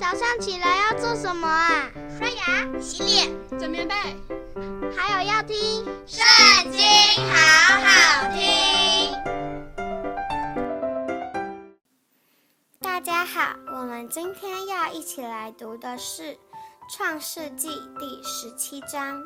早上起来要做什么啊？刷牙、洗脸、整棉被，还有要听《圣经》，好好听。大家好，我们今天要一起来读的是《创世纪》第十七章。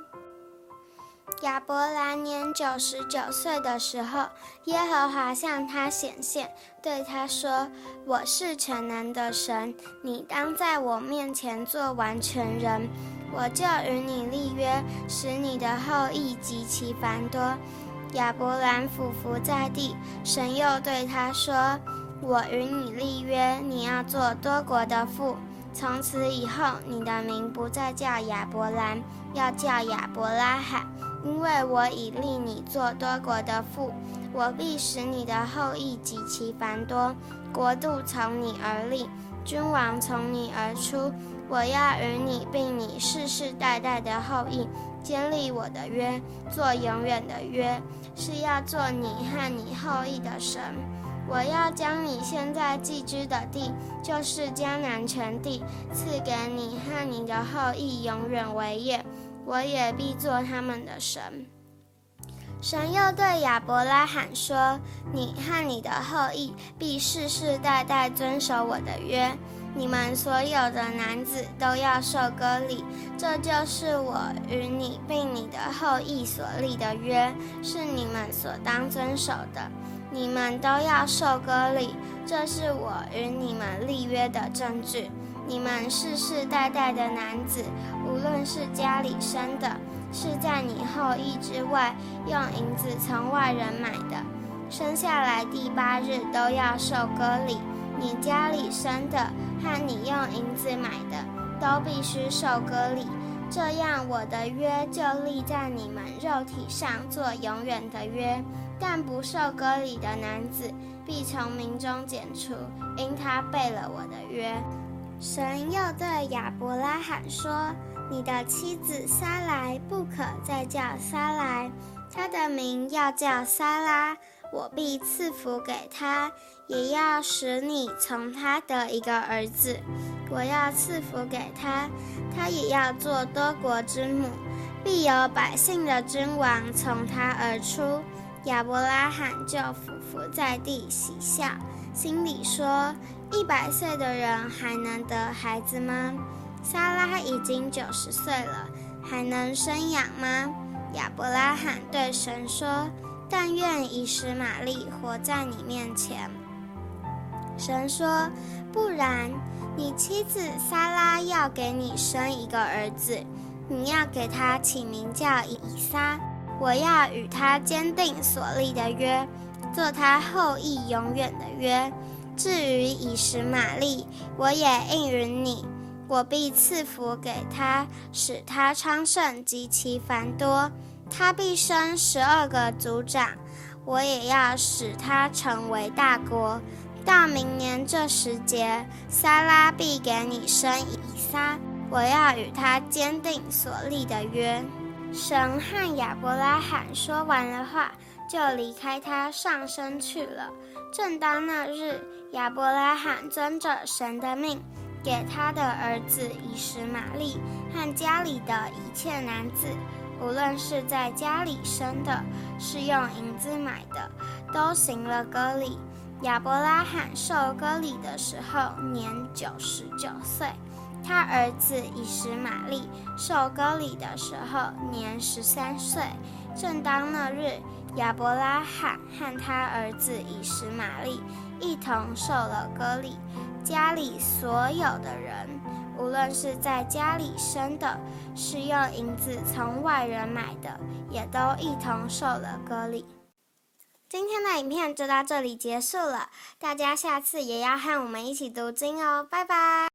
亚伯兰年九十九岁的时候，耶和华向他显现，对他说：“我是全能的神，你当在我面前做完全人，我就与你立约，使你的后裔极其繁多。”亚伯兰俯伏在地，神又对他说：“我与你立约，你要做多国的父。从此以后，你的名不再叫亚伯兰，要叫亚伯拉罕。”因为我已立你做多国的父，我必使你的后裔极其繁多，国度从你而立，君王从你而出。我要与你并你世世代代的后裔坚立我的约，做永远的约，是要做你和你后裔的神。我要将你现在寄居的地，就是迦南全地，赐给你和你的后裔永远为业。我也必做他们的神。神又对亚伯拉罕说：“你和你的后裔必世世代代遵守我的约，你们所有的男子都要受割礼，这就是我与你并你的后裔所立的约，是你们所当遵守的。你们都要受割礼，这是我与你们立约的证据。”你们世世代代的男子，无论是家里生的，是在你后裔之外用银子从外人买的，生下来第八日都要受割礼。你家里生的和你用银子买的，都必须受割礼。这样，我的约就立在你们肉体上，做永远的约。但不受割礼的男子，必从民中剪除，因他背了我的约。神又对亚伯拉罕说：“你的妻子撒莱不可再叫撒莱，她的名要叫撒拉。我必赐福给她，也要使你从她得一个儿子。我要赐福给她，她也要做多国之母，必有百姓的君王从她而出。”亚伯拉罕就俯伏在地喜笑，心里说。一百岁的人还能得孩子吗？撒拉已经九十岁了，还能生养吗？亚伯拉罕对神说：“但愿以实玛利活在你面前。”神说：“不然，你妻子撒拉要给你生一个儿子，你要给他起名叫以撒。我要与他坚定所立的约，做他后裔永远的约。”至于以实玛利，我也应允你，我必赐福给他，使他昌盛极其繁多。他必生十二个族长，我也要使他成为大国。到明年这时节，撒拉必给你生以撒，我要与他坚定所立的约。神和亚伯拉罕说完了话，就离开他上升去了。正当那日，亚伯拉罕遵着神的命，给他的儿子以实玛利和家里的一切男子，无论是在家里生的，是用银子买的，都行了割礼。亚伯拉罕受割礼的时候年九十九岁，他儿子以实玛利受割礼的时候年十三岁。正当那日，亚伯拉罕和他儿子以实玛利一同受了割礼，家里所有的人，无论是在家里生的，是用银子从外人买的，也都一同受了割礼。今天的影片就到这里结束了，大家下次也要和我们一起读经哦，拜拜。